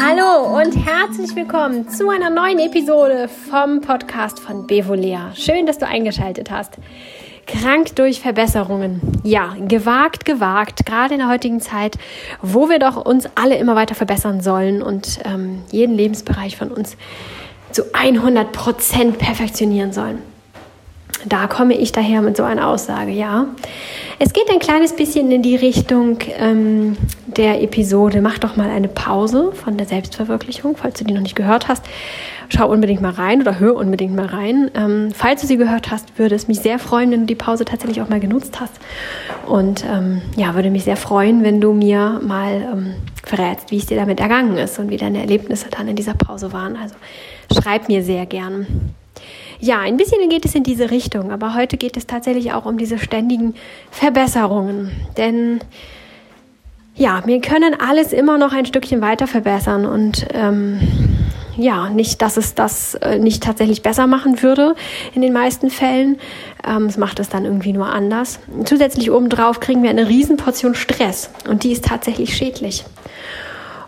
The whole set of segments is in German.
Hallo und herzlich willkommen zu einer neuen Episode vom Podcast von Bevolea. Schön, dass du eingeschaltet hast. Krank durch Verbesserungen. Ja, gewagt, gewagt, gerade in der heutigen Zeit, wo wir doch uns alle immer weiter verbessern sollen und ähm, jeden Lebensbereich von uns zu 100 Prozent perfektionieren sollen. Da komme ich daher mit so einer Aussage, ja. Es geht ein kleines bisschen in die Richtung ähm, der Episode. Mach doch mal eine Pause von der Selbstverwirklichung, falls du die noch nicht gehört hast. Schau unbedingt mal rein oder hör unbedingt mal rein. Ähm, falls du sie gehört hast, würde es mich sehr freuen, wenn du die Pause tatsächlich auch mal genutzt hast. Und ähm, ja, würde mich sehr freuen, wenn du mir mal ähm, verrätst, wie es dir damit ergangen ist und wie deine Erlebnisse dann in dieser Pause waren. Also schreib mir sehr gern. Ja, ein bisschen geht es in diese Richtung, aber heute geht es tatsächlich auch um diese ständigen Verbesserungen. Denn ja, wir können alles immer noch ein Stückchen weiter verbessern und ähm, ja, nicht, dass es das äh, nicht tatsächlich besser machen würde in den meisten Fällen. Ähm, es macht es dann irgendwie nur anders. Zusätzlich obendrauf kriegen wir eine Riesenportion Stress und die ist tatsächlich schädlich.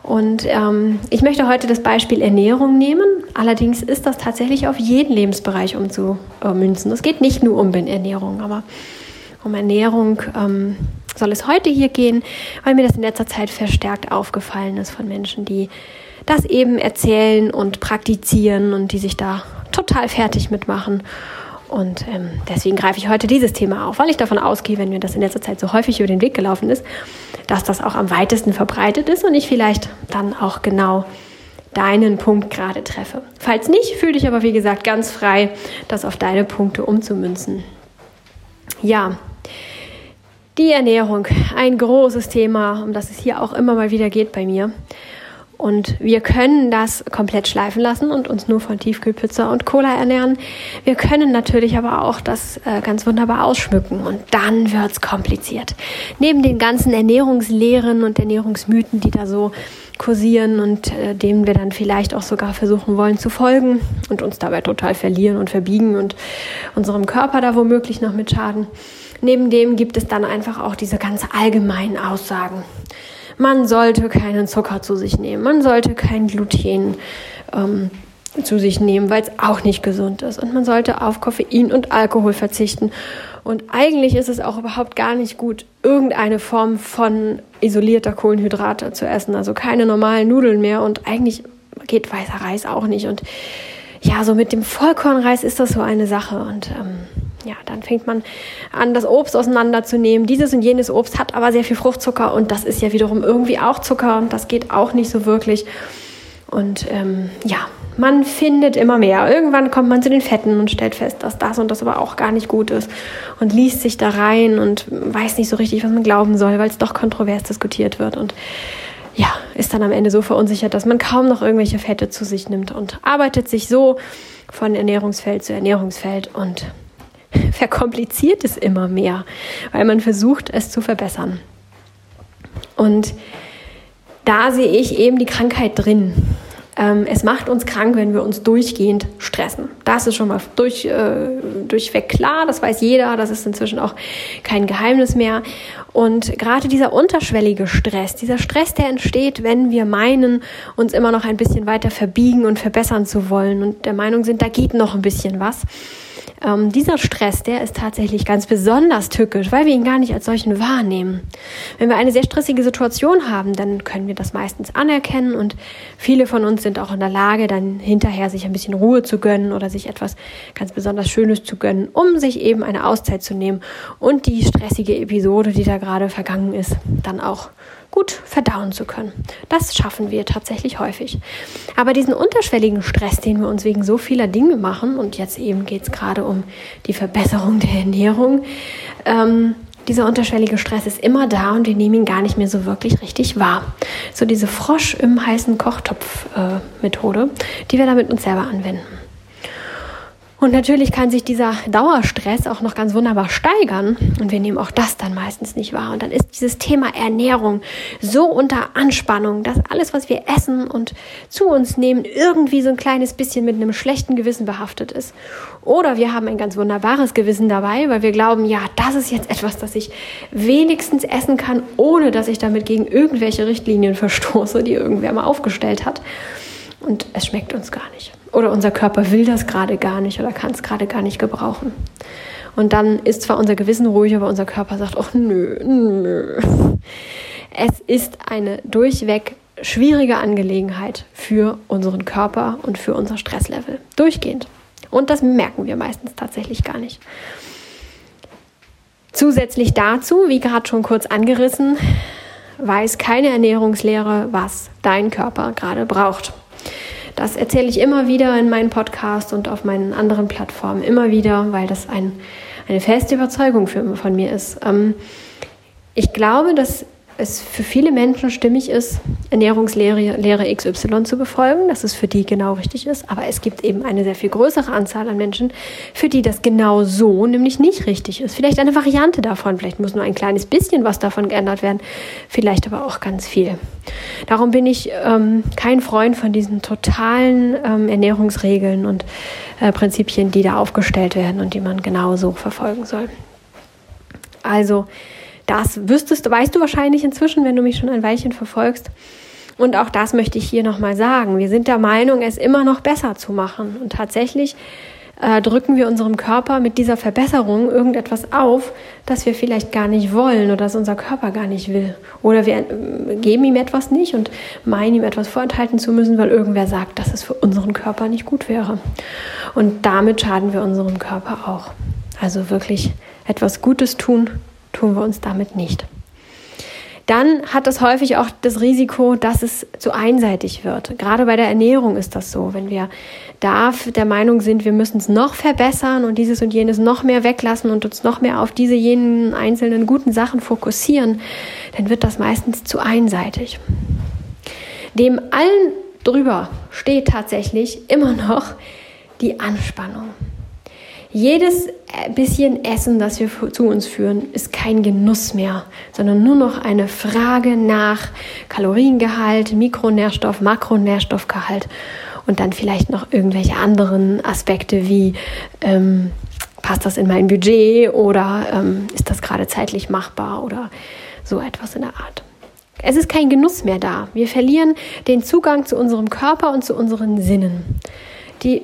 Und ähm, ich möchte heute das Beispiel Ernährung nehmen. Allerdings ist das tatsächlich auf jeden Lebensbereich umzumünzen. Es geht nicht nur um Ernährung, aber um Ernährung ähm, soll es heute hier gehen, weil mir das in letzter Zeit verstärkt aufgefallen ist von Menschen, die das eben erzählen und praktizieren und die sich da total fertig mitmachen. Und ähm, deswegen greife ich heute dieses Thema auf, weil ich davon ausgehe, wenn mir das in letzter Zeit so häufig über den Weg gelaufen ist, dass das auch am weitesten verbreitet ist und ich vielleicht dann auch genau deinen Punkt gerade treffe. Falls nicht, fühle dich aber wie gesagt ganz frei, das auf deine Punkte umzumünzen. Ja, die Ernährung, ein großes Thema, um das es hier auch immer mal wieder geht bei mir. Und wir können das komplett schleifen lassen und uns nur von Tiefkühlpizza und Cola ernähren. Wir können natürlich aber auch das äh, ganz wunderbar ausschmücken und dann wird's kompliziert. Neben den ganzen Ernährungslehren und Ernährungsmythen, die da so kursieren und äh, denen wir dann vielleicht auch sogar versuchen wollen zu folgen und uns dabei total verlieren und verbiegen und unserem Körper da womöglich noch mit schaden. Neben dem gibt es dann einfach auch diese ganz allgemeinen Aussagen man sollte keinen Zucker zu sich nehmen, man sollte kein Gluten ähm, zu sich nehmen, weil es auch nicht gesund ist. Und man sollte auf Koffein und Alkohol verzichten. Und eigentlich ist es auch überhaupt gar nicht gut, irgendeine Form von isolierter Kohlenhydrate zu essen. Also keine normalen Nudeln mehr. Und eigentlich geht weißer Reis auch nicht. Und ja, so mit dem Vollkornreis ist das so eine Sache. Und ähm, ja, dann fängt man an, das Obst auseinanderzunehmen. Dieses und jenes Obst hat aber sehr viel Fruchtzucker und das ist ja wiederum irgendwie auch Zucker und das geht auch nicht so wirklich. Und ähm, ja, man findet immer mehr. Irgendwann kommt man zu den Fetten und stellt fest, dass das und das aber auch gar nicht gut ist und liest sich da rein und weiß nicht so richtig, was man glauben soll, weil es doch kontrovers diskutiert wird und ja, ist dann am Ende so verunsichert, dass man kaum noch irgendwelche Fette zu sich nimmt und arbeitet sich so von Ernährungsfeld zu Ernährungsfeld und verkompliziert es immer mehr, weil man versucht, es zu verbessern. Und da sehe ich eben die Krankheit drin. Ähm, es macht uns krank, wenn wir uns durchgehend stressen. Das ist schon mal durch, äh, durchweg klar, das weiß jeder, das ist inzwischen auch kein Geheimnis mehr. Und gerade dieser unterschwellige Stress, dieser Stress, der entsteht, wenn wir meinen, uns immer noch ein bisschen weiter verbiegen und verbessern zu wollen und der Meinung sind, da geht noch ein bisschen was ähm, dieser Stress, der ist tatsächlich ganz besonders tückisch, weil wir ihn gar nicht als solchen wahrnehmen. Wenn wir eine sehr stressige Situation haben, dann können wir das meistens anerkennen und viele von uns sind auch in der Lage, dann hinterher sich ein bisschen Ruhe zu gönnen oder sich etwas ganz besonders Schönes zu gönnen, um sich eben eine Auszeit zu nehmen und die stressige Episode, die da gerade vergangen ist, dann auch gut verdauen zu können. Das schaffen wir tatsächlich häufig. Aber diesen unterschwelligen Stress, den wir uns wegen so vieler Dinge machen, und jetzt eben geht es gerade um die Verbesserung der Ernährung, ähm, dieser unterschwellige Stress ist immer da und wir nehmen ihn gar nicht mehr so wirklich richtig wahr. So diese Frosch im heißen Kochtopf-Methode, äh, die wir da mit uns selber anwenden. Und natürlich kann sich dieser Dauerstress auch noch ganz wunderbar steigern. Und wir nehmen auch das dann meistens nicht wahr. Und dann ist dieses Thema Ernährung so unter Anspannung, dass alles, was wir essen und zu uns nehmen, irgendwie so ein kleines bisschen mit einem schlechten Gewissen behaftet ist. Oder wir haben ein ganz wunderbares Gewissen dabei, weil wir glauben, ja, das ist jetzt etwas, das ich wenigstens essen kann, ohne dass ich damit gegen irgendwelche Richtlinien verstoße, die irgendwer mal aufgestellt hat. Und es schmeckt uns gar nicht. Oder unser Körper will das gerade gar nicht oder kann es gerade gar nicht gebrauchen. Und dann ist zwar unser Gewissen ruhig, aber unser Körper sagt, ach nö, nö. Es ist eine durchweg schwierige Angelegenheit für unseren Körper und für unser Stresslevel. Durchgehend. Und das merken wir meistens tatsächlich gar nicht. Zusätzlich dazu, wie gerade schon kurz angerissen, weiß keine Ernährungslehre, was dein Körper gerade braucht. Das erzähle ich immer wieder in meinen Podcasts und auf meinen anderen Plattformen immer wieder, weil das ein, eine feste Überzeugung für, von mir ist. Ähm, ich glaube, dass es für viele Menschen stimmig ist, Ernährungslehre Lehre XY zu befolgen, dass es für die genau richtig ist. Aber es gibt eben eine sehr viel größere Anzahl an Menschen, für die das genau so nämlich nicht richtig ist. Vielleicht eine Variante davon, vielleicht muss nur ein kleines bisschen was davon geändert werden, vielleicht aber auch ganz viel. Darum bin ich ähm, kein Freund von diesen totalen ähm, Ernährungsregeln und äh, Prinzipien, die da aufgestellt werden und die man genau so verfolgen soll. Also, das wüsstest, weißt du wahrscheinlich inzwischen, wenn du mich schon ein Weilchen verfolgst. Und auch das möchte ich hier nochmal sagen. Wir sind der Meinung, es immer noch besser zu machen. Und tatsächlich äh, drücken wir unserem Körper mit dieser Verbesserung irgendetwas auf, das wir vielleicht gar nicht wollen oder das unser Körper gar nicht will. Oder wir äh, geben ihm etwas nicht und meinen ihm etwas vorenthalten zu müssen, weil irgendwer sagt, dass es für unseren Körper nicht gut wäre. Und damit schaden wir unserem Körper auch. Also wirklich etwas Gutes tun tun wir uns damit nicht. Dann hat das häufig auch das Risiko, dass es zu einseitig wird. Gerade bei der Ernährung ist das so. Wenn wir da der Meinung sind, wir müssen es noch verbessern und dieses und jenes noch mehr weglassen und uns noch mehr auf diese jenen einzelnen guten Sachen fokussieren, dann wird das meistens zu einseitig. Dem allen drüber steht tatsächlich immer noch die Anspannung. Jedes bisschen Essen, das wir zu uns führen, ist kein Genuss mehr, sondern nur noch eine Frage nach Kaloriengehalt, Mikronährstoff, Makronährstoffgehalt und dann vielleicht noch irgendwelche anderen Aspekte wie ähm, passt das in mein Budget oder ähm, ist das gerade zeitlich machbar oder so etwas in der Art. Es ist kein Genuss mehr da. Wir verlieren den Zugang zu unserem Körper und zu unseren Sinnen. Die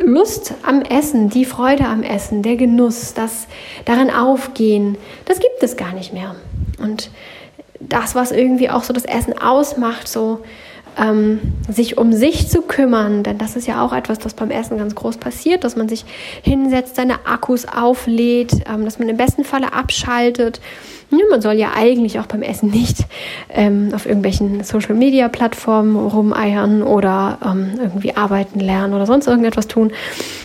Lust am Essen, die Freude am Essen, der Genuss, das darin aufgehen, das gibt es gar nicht mehr. Und das, was irgendwie auch so das Essen ausmacht, so ähm, sich um sich zu kümmern, denn das ist ja auch etwas, das beim Essen ganz groß passiert, dass man sich hinsetzt, seine Akkus auflädt, ähm, dass man im besten Falle abschaltet. Ja, man soll ja eigentlich auch beim Essen nicht ähm, auf irgendwelchen Social-Media-Plattformen rumeiern oder ähm, irgendwie arbeiten lernen oder sonst irgendetwas tun,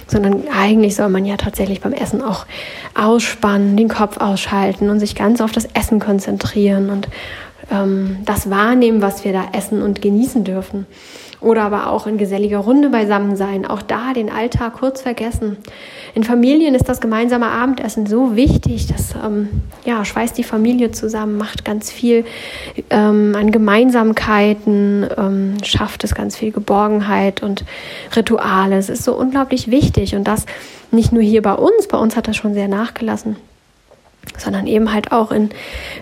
sondern eigentlich soll man ja tatsächlich beim Essen auch ausspannen, den Kopf ausschalten und sich ganz auf das Essen konzentrieren und ähm, das wahrnehmen, was wir da essen und genießen dürfen. Oder aber auch in geselliger Runde beisammen sein, auch da den Alltag kurz vergessen. In Familien ist das gemeinsame Abendessen so wichtig, das ähm, ja, schweißt die Familie zusammen, macht ganz viel ähm, an Gemeinsamkeiten, ähm, schafft es ganz viel Geborgenheit und Rituale. Es ist so unglaublich wichtig und das nicht nur hier bei uns, bei uns hat das schon sehr nachgelassen sondern eben halt auch in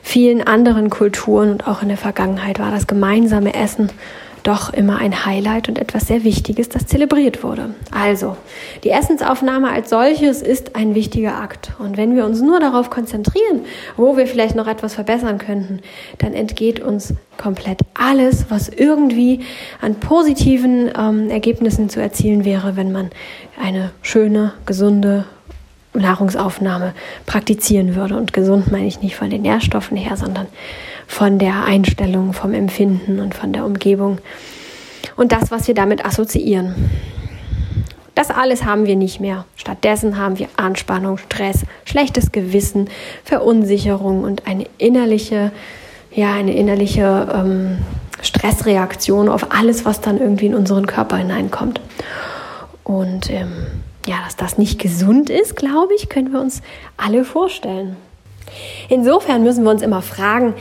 vielen anderen Kulturen und auch in der Vergangenheit war das gemeinsame Essen doch immer ein Highlight und etwas sehr Wichtiges, das zelebriert wurde. Also, die Essensaufnahme als solches ist ein wichtiger Akt. Und wenn wir uns nur darauf konzentrieren, wo wir vielleicht noch etwas verbessern könnten, dann entgeht uns komplett alles, was irgendwie an positiven ähm, Ergebnissen zu erzielen wäre, wenn man eine schöne, gesunde Nahrungsaufnahme praktizieren würde. Und gesund meine ich nicht von den Nährstoffen her, sondern von der Einstellung, vom Empfinden und von der Umgebung und das, was wir damit assoziieren. Das alles haben wir nicht mehr. Stattdessen haben wir Anspannung, Stress, schlechtes Gewissen, Verunsicherung und eine innerliche, ja, eine innerliche ähm, Stressreaktion auf alles, was dann irgendwie in unseren Körper hineinkommt. Und ähm, ja, dass das nicht gesund ist, glaube ich, können wir uns alle vorstellen. Insofern müssen wir uns immer fragen,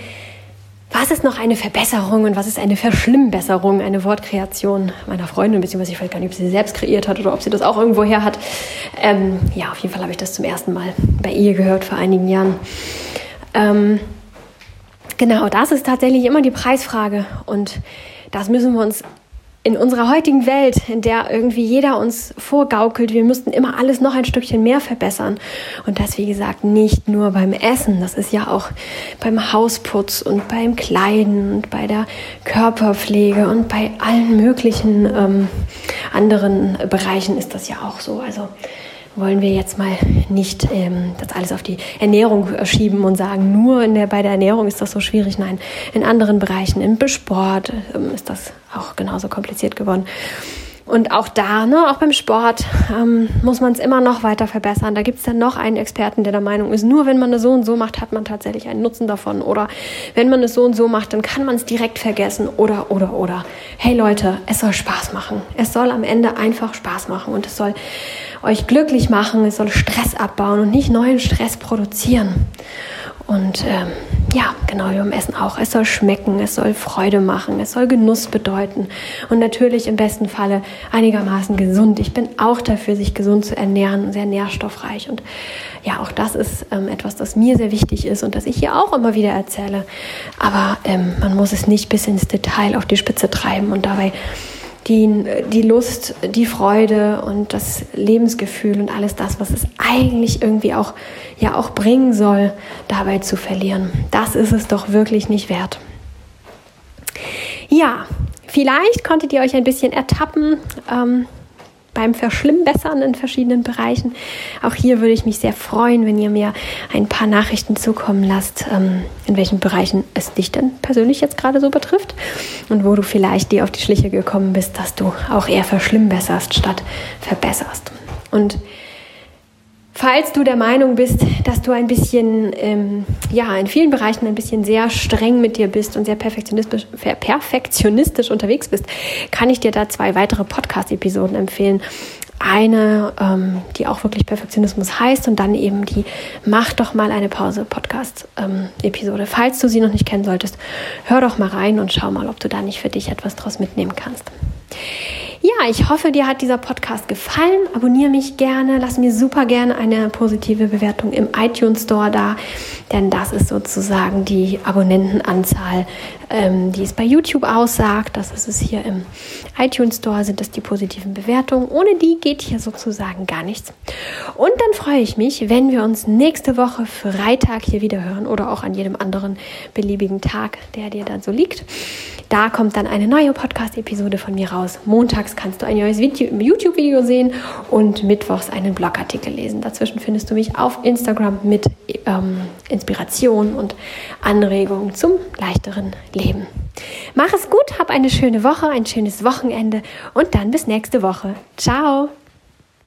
was ist noch eine Verbesserung und was ist eine Verschlimmbesserung, eine Wortkreation meiner Freundin, beziehungsweise ich weiß gar nicht, ob sie selbst kreiert hat oder ob sie das auch irgendwo her hat. Ähm, ja, auf jeden Fall habe ich das zum ersten Mal bei ihr gehört vor einigen Jahren. Ähm, genau, das ist tatsächlich immer die Preisfrage und das müssen wir uns in unserer heutigen Welt, in der irgendwie jeder uns vorgaukelt, wir müssten immer alles noch ein Stückchen mehr verbessern. Und das, wie gesagt, nicht nur beim Essen, das ist ja auch beim Hausputz und beim Kleiden und bei der Körperpflege und bei allen möglichen ähm, anderen Bereichen ist das ja auch so. Also wollen wir jetzt mal nicht ähm, das alles auf die Ernährung schieben und sagen, nur in der, bei der Ernährung ist das so schwierig. Nein, in anderen Bereichen, im Sport ähm, ist das auch genauso kompliziert geworden. Und auch da, ne, auch beim Sport, ähm, muss man es immer noch weiter verbessern. Da gibt es dann noch einen Experten, der der Meinung ist, nur wenn man es so und so macht, hat man tatsächlich einen Nutzen davon. Oder wenn man es so und so macht, dann kann man es direkt vergessen. Oder, oder, oder. Hey Leute, es soll Spaß machen. Es soll am Ende einfach Spaß machen und es soll euch glücklich machen, es soll Stress abbauen und nicht neuen Stress produzieren. Und ähm, ja, genau wie beim Essen auch. Es soll schmecken, es soll Freude machen, es soll Genuss bedeuten und natürlich im besten Falle einigermaßen gesund. Ich bin auch dafür, sich gesund zu ernähren, sehr nährstoffreich. Und ja, auch das ist ähm, etwas, das mir sehr wichtig ist und das ich hier auch immer wieder erzähle. Aber ähm, man muss es nicht bis ins Detail auf die Spitze treiben und dabei die, die Lust, die Freude und das Lebensgefühl und alles das, was es eigentlich irgendwie auch, ja auch bringen soll, dabei zu verlieren. Das ist es doch wirklich nicht wert. Ja, vielleicht konntet ihr euch ein bisschen ertappen. Ähm, beim Verschlimmbessern in verschiedenen Bereichen. Auch hier würde ich mich sehr freuen, wenn ihr mir ein paar Nachrichten zukommen lasst, ähm, in welchen Bereichen es dich denn persönlich jetzt gerade so betrifft und wo du vielleicht dir auf die Schliche gekommen bist, dass du auch eher verschlimmbesserst statt verbesserst. Und Falls du der Meinung bist, dass du ein bisschen, ähm, ja, in vielen Bereichen ein bisschen sehr streng mit dir bist und sehr perfektionistisch, perfektionistisch unterwegs bist, kann ich dir da zwei weitere Podcast-Episoden empfehlen. Eine, ähm, die auch wirklich Perfektionismus heißt und dann eben die Mach doch mal eine Pause Podcast-Episode. Ähm, Falls du sie noch nicht kennen solltest, hör doch mal rein und schau mal, ob du da nicht für dich etwas draus mitnehmen kannst. Ja, ich hoffe, dir hat dieser Podcast gefallen. Abonniere mich gerne, lass mir super gerne eine positive Bewertung im iTunes Store da, denn das ist sozusagen die Abonnentenanzahl, ähm, die es bei YouTube aussagt. Das ist es hier im iTunes Store, sind das die positiven Bewertungen. Ohne die geht hier sozusagen gar nichts. Und dann freue ich mich, wenn wir uns nächste Woche Freitag hier wieder hören oder auch an jedem anderen beliebigen Tag, der dir dann so liegt. Da kommt dann eine neue Podcast-Episode von mir raus. Montags kannst du ein neues YouTube-Video sehen und mittwochs einen Blogartikel lesen. Dazwischen findest du mich auf Instagram mit ähm, Inspiration und Anregungen zum leichteren Leben. Mach es gut, hab eine schöne Woche, ein schönes Wochenende und dann bis nächste Woche. Ciao!